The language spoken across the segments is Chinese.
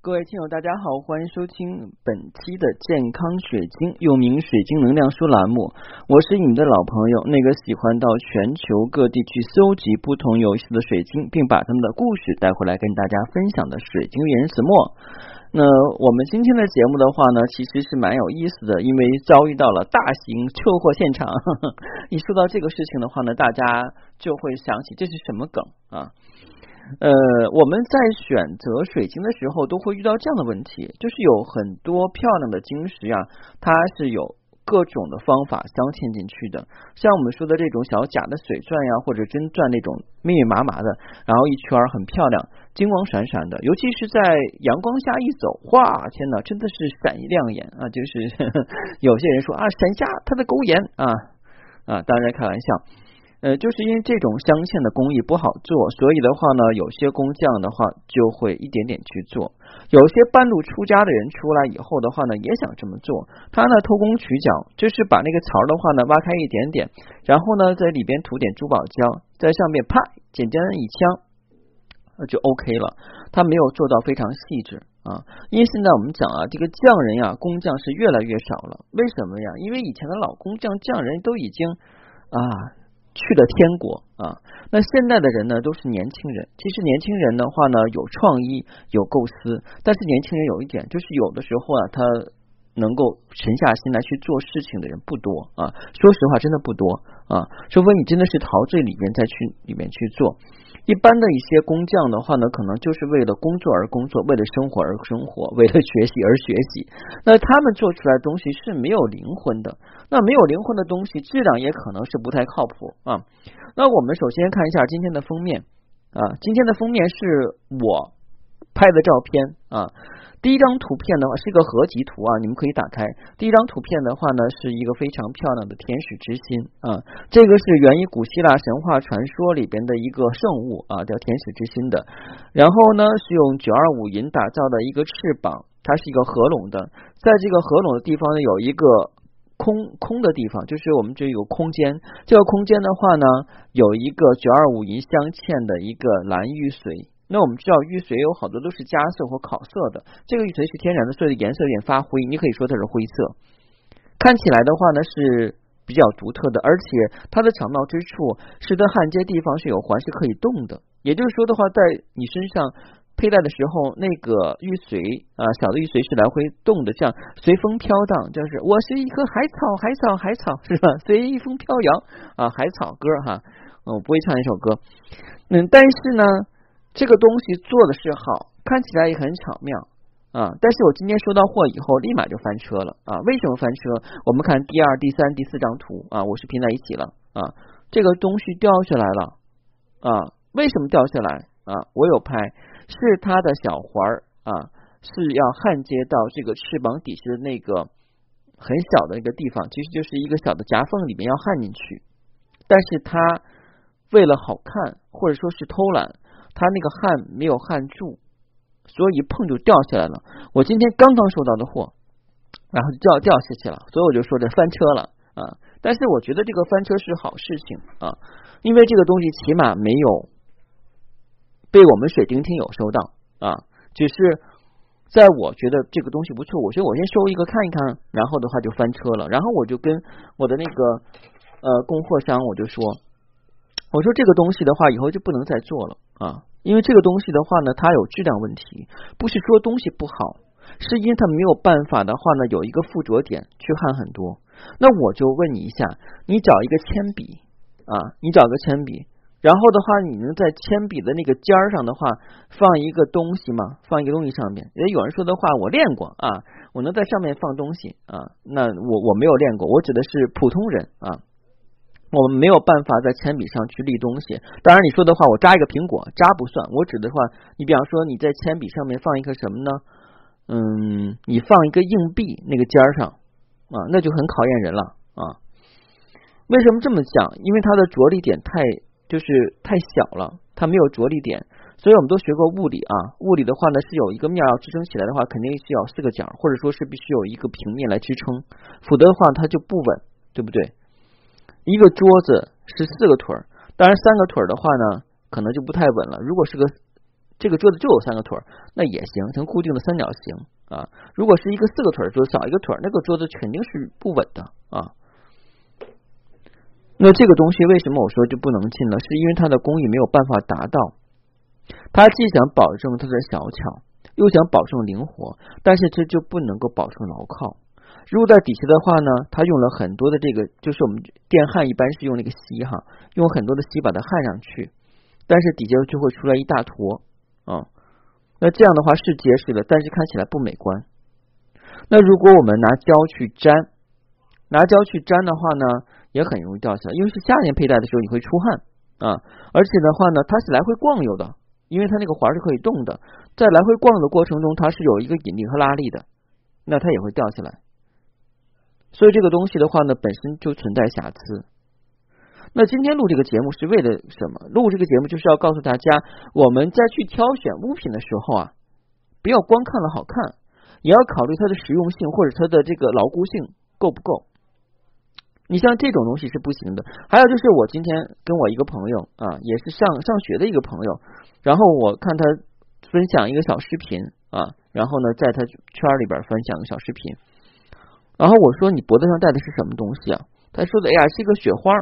各位听友，大家好，欢迎收听本期的健康水晶，又名水晶能量书栏目。我是你们的老朋友，那个喜欢到全球各地去搜集不同游戏的水晶，并把他们的故事带回来跟大家分享的水晶原始墨。那我们今天的节目的话呢，其实是蛮有意思的，因为遭遇到了大型车祸现场。一说到这个事情的话呢，大家就会想起这是什么梗啊？呃，我们在选择水晶的时候，都会遇到这样的问题，就是有很多漂亮的晶石呀，它是有各种的方法镶嵌进去的。像我们说的这种小假的水钻呀，或者真钻那种密密麻麻的，然后一圈很漂亮，金光闪闪的，尤其是在阳光下一走，哇，天哪，真的是闪亮眼啊！就是 有些人说啊，闪瞎他的狗眼啊啊，当然开玩笑。呃，就是因为这种镶嵌的工艺不好做，所以的话呢，有些工匠的话就会一点点去做。有些半路出家的人出来以后的话呢，也想这么做。他呢偷工取巧，就是把那个槽的话呢挖开一点点，然后呢在里边涂点珠宝胶，在上面啪简单一枪，就 OK 了。他没有做到非常细致啊。因为现在我们讲啊，这个匠人呀，工匠是越来越少了。为什么呀？因为以前的老工匠匠人都已经啊。去了天国啊！那现在的人呢，都是年轻人。其实年轻人的话呢，有创意，有构思。但是年轻人有一点，就是有的时候啊，他能够沉下心来去做事情的人不多啊。说实话，真的不多啊。除非你真的是陶醉里面再去里面去做。一般的一些工匠的话呢，可能就是为了工作而工作，为了生活而生活，为了学习而学习。那他们做出来的东西是没有灵魂的。那没有灵魂的东西，质量也可能是不太靠谱啊。那我们首先看一下今天的封面啊，今天的封面是我拍的照片啊。第一张图片的话是一个合集图啊，你们可以打开。第一张图片的话呢，是一个非常漂亮的天使之心啊，这个是源于古希腊神话传说里边的一个圣物啊，叫天使之心的。然后呢，是用九二五银打造的一个翅膀，它是一个合拢的，在这个合拢的地方呢，有一个空空的地方，就是我们这有空间。这个空间的话呢，有一个九二五银镶嵌的一个蓝玉髓。那我们知道玉髓有好多都是加色或烤色的，这个玉髓是天然的，所以颜色有点发灰，你可以说它是灰色。看起来的话呢是比较独特的，而且它的巧妙之处是在焊接地方是有环是可以动的，也就是说的话，在你身上佩戴的时候，那个玉髓啊，小的玉髓是来回动的，像随风飘荡，就是我是一棵海草，海草，海草，是吧？随风飘扬啊，海草歌哈，我不会唱一首歌，嗯，但是呢。这个东西做的是好，看起来也很巧妙啊！但是我今天收到货以后，立马就翻车了啊！为什么翻车？我们看第二、第三、第四张图啊，我是拼在一起了啊！这个东西掉下来了啊！为什么掉下来啊？我有拍，是它的小环儿啊，是要焊接到这个翅膀底下的那个很小的一个地方，其实就是一个小的夹缝里面要焊进去，但是它为了好看，或者说是偷懒。他那个焊没有焊住，所以一碰就掉下来了。我今天刚刚收到的货，然后就掉掉下去了，所以我就说这翻车了啊！但是我觉得这个翻车是好事情啊，因为这个东西起码没有被我们水晶听友收到啊，只是在我觉得这个东西不错，我说我先收一个看一看，然后的话就翻车了，然后我就跟我的那个呃供货商我就说。我说这个东西的话，以后就不能再做了啊，因为这个东西的话呢，它有质量问题，不是说东西不好，是因为它没有办法的话呢，有一个附着点去焊很多。那我就问你一下，你找一个铅笔啊，你找个铅笔，然后的话，你能在铅笔的那个尖儿上的话放一个东西吗？放一个东西上面？也有人说的话，我练过啊，我能在上面放东西啊，那我我没有练过，我指的是普通人啊。我们没有办法在铅笔上去立东西。当然，你说的话，我扎一个苹果扎不算。我指的话，你比方说你在铅笔上面放一个什么呢？嗯，你放一个硬币那个尖儿上啊，那就很考验人了啊。为什么这么讲？因为它的着力点太就是太小了，它没有着力点。所以我们都学过物理啊，物理的话呢是有一个面要支撑起来的话，肯定需要四个角，或者说是必须有一个平面来支撑，否则的话它就不稳，对不对？一个桌子是四个腿儿，当然三个腿儿的话呢，可能就不太稳了。如果是个这个桌子就有三个腿儿，那也行，成固定的三角形啊。如果是一个四个腿儿桌，少一个腿儿，那个桌子肯定是不稳的啊。那这个东西为什么我说就不能进了？是因为它的工艺没有办法达到，它既想保证它的小巧，又想保证灵活，但是这就不能够保证牢靠。如果在底下的话呢，它用了很多的这个，就是我们电焊一般是用那个锡哈，用很多的锡把它焊上去，但是底下就会出来一大坨啊。那这样的话是结实的，但是看起来不美观。那如果我们拿胶去粘，拿胶去粘的话呢？也很容易掉下来，因为是夏天佩戴的时候你会出汗啊，而且的话呢，它是来回逛悠的，因为它那个环是可以动的，在来回逛的过程中，它是有一个引力和拉力的，那它也会掉下来。所以这个东西的话呢，本身就存在瑕疵。那今天录这个节目是为了什么？录这个节目就是要告诉大家，我们在去挑选物品的时候啊，不要光看了好看，也要考虑它的实用性或者它的这个牢固性够不够。你像这种东西是不行的。还有就是我今天跟我一个朋友啊，也是上上学的一个朋友，然后我看他分享一个小视频啊，然后呢在他圈里边分享个小视频，然后我说你脖子上戴的是什么东西啊？他说的哎呀是一个雪花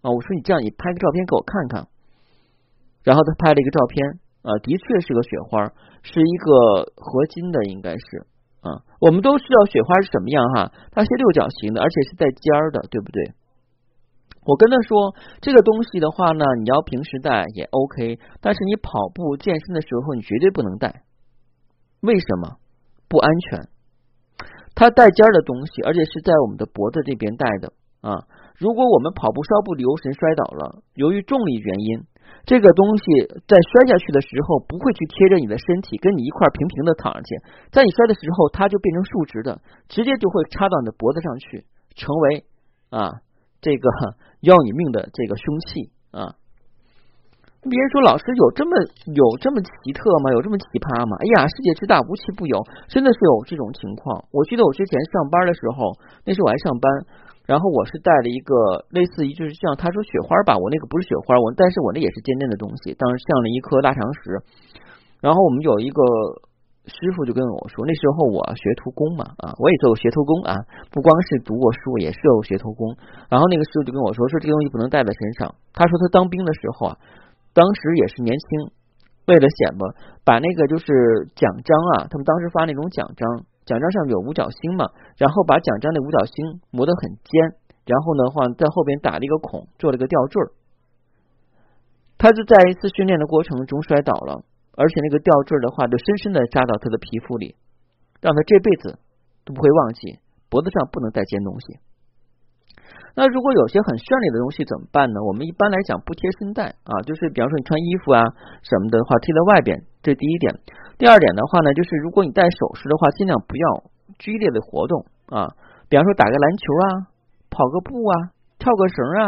啊。我说你这样你拍个照片给我看看，然后他拍了一个照片啊，的确是个雪花，是一个合金的应该是。啊，我们都知道雪花是什么样哈，它是六角形的，而且是带尖儿的，对不对？我跟他说，这个东西的话呢，你要平时戴也 OK，但是你跑步健身的时候，你绝对不能戴。为什么？不安全。它带尖儿的东西，而且是在我们的脖子这边带的啊。如果我们跑步稍不留神摔倒了，由于重力原因。这个东西在摔下去的时候不会去贴着你的身体，跟你一块平平的躺上去。在你摔的时候，它就变成竖直的，直接就会插到你的脖子上去，成为啊这个要你命的这个凶器啊！别人说老师有这么有这么奇特吗？有这么奇葩吗？哎呀，世界之大无奇不有，真的是有这种情况。我记得我之前上班的时候，那时候我还上班。然后我是带了一个类似于就是像他说雪花吧，我那个不是雪花，我但是我那也是尖尖的东西，当时像了一颗大长石。然后我们有一个师傅就跟我说，那时候我学徒工嘛啊，我也做过学徒工啊，不光是读过书，也是有学徒工。然后那个师傅就跟我说，说这个东西不能带在身上。他说他当兵的时候啊，当时也是年轻，为了显摆，把那个就是奖章啊，他们当时发那种奖章。奖章上有五角星嘛，然后把奖章的五角星磨得很尖，然后呢话在后边打了一个孔，做了个吊坠。他就在一次训练的过程中摔倒了，而且那个吊坠的话就深深的扎到他的皮肤里，让他这辈子都不会忘记脖子上不能再尖东西。那如果有些很绚丽的东西怎么办呢？我们一般来讲不贴身带啊，就是比方说你穿衣服啊什么的话贴在外边，这第一点。第二点的话呢，就是如果你戴首饰的话，尽量不要剧烈的活动啊，比方说打个篮球啊，跑个步啊，跳个绳啊，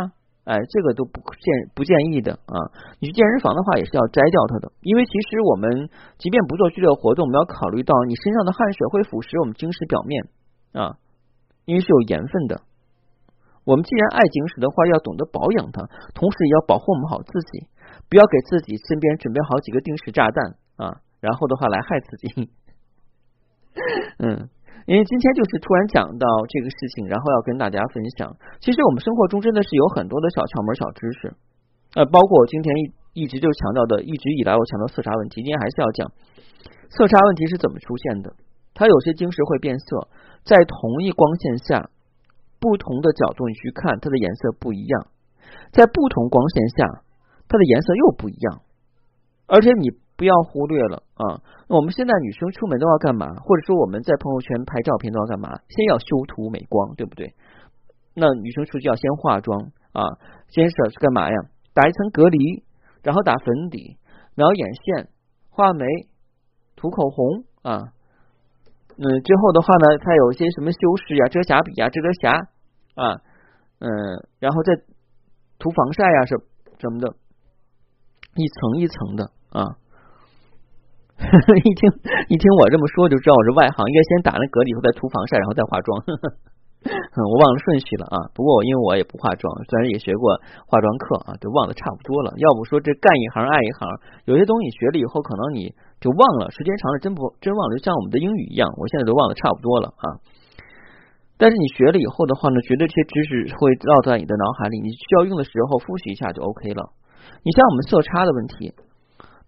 哎，这个都不建不建议的啊。你去健身房的话也是要摘掉它的，因为其实我们即便不做剧烈活动，我们要考虑到你身上的汗水会腐蚀我们晶石表面啊，因为是有盐分的。我们既然爱晶石的话，要懂得保养它，同时也要保护我们好自己，不要给自己身边准备好几个定时炸弹啊，然后的话来害自己。嗯，因为今天就是突然讲到这个事情，然后要跟大家分享。其实我们生活中真的是有很多的小窍门、小知识，呃，包括我今天一一直就强调的，一直以来我强调色差问题，今天还是要讲色差问题是怎么出现的。它有些晶石会变色，在同一光线下。不同的角度你去看，它的颜色不一样，在不同光线下，它的颜色又不一样。而且你不要忽略了啊，我们现在女生出门都要干嘛？或者说我们在朋友圈拍照片都要干嘛？先要修图美光，对不对？那女生出去要先化妆啊，先是干嘛呀？打一层隔离，然后打粉底，描眼线，画眉，涂口红啊。嗯，之后的话呢，它有一些什么修饰呀、遮瑕笔呀、遮遮瑕啊，嗯，然后再涂防晒呀，什什么的，一层一层的啊。一听一听我这么说，就知道我是外行，应该先打那隔离，后再涂防晒，然后再化妆。呵 呵我忘了顺序了啊。不过因为我也不化妆，虽然也学过化妆课啊，就忘得差不多了。要不说这干一行爱一行，有些东西学了以后，可能你就忘了，时间长了真不真忘了，就像我们的英语一样，我现在都忘得差不多了啊。但是你学了以后的话呢，绝对这些知识会烙在你的脑海里，你需要用的时候复习一下就 OK 了。你像我们色差的问题，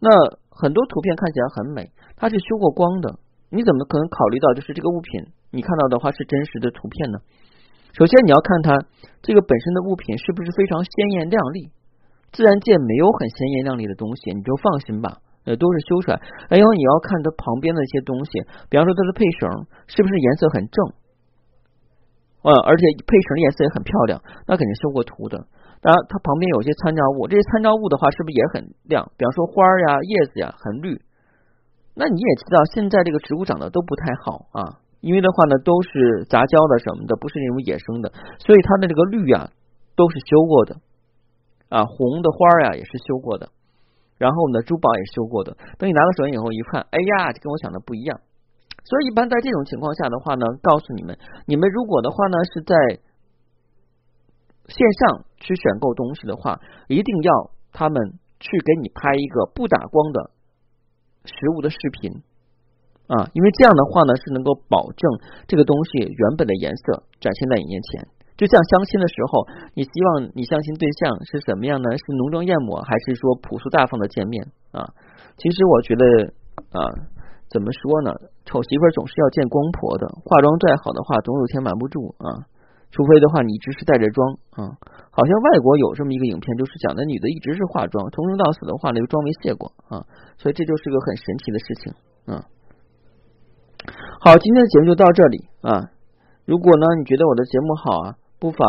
那很多图片看起来很美，它是修过光的。你怎么可能考虑到就是这个物品你看到的话是真实的图片呢？首先你要看它这个本身的物品是不是非常鲜艳亮丽。自然界没有很鲜艳亮丽的东西，你就放心吧，呃，都是修出来。还有你要看它旁边的一些东西，比方说它的配绳是不是颜色很正，嗯，而且配绳颜色也很漂亮，那肯定修过图的。当然，它旁边有些参照物，这些参照物的话是不是也很亮？比方说花呀、叶子呀很绿。那你也知道，现在这个植物长得都不太好啊，因为的话呢，都是杂交的什么的，不是那种野生的，所以它的这个绿呀都是修过的啊，红的花呀也是修过的，然后呢，珠宝也修过的。等你拿到手以后一看，哎呀，跟我想的不一样。所以一般在这种情况下的话呢，告诉你们，你们如果的话呢是在线上去选购东西的话，一定要他们去给你拍一个不打光的。实物的视频啊，因为这样的话呢，是能够保证这个东西原本的颜色展现在你面前。就像相亲的时候，你希望你相亲对象是什么样呢？是浓妆艳抹，还是说朴素大方的见面啊？其实我觉得啊，怎么说呢？丑媳妇总是要见光婆的，化妆再好的话，总有天瞒不住啊。除非的话，你一直是带着妆啊。好像外国有这么一个影片，就是讲的女的一直是化妆，从生到死的话，那个妆没卸过啊，所以这就是个很神奇的事情啊。好，今天的节目就到这里啊。如果呢你觉得我的节目好啊，不妨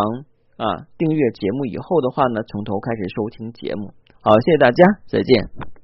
啊订阅节目，以后的话呢从头开始收听节目。好，谢谢大家，再见。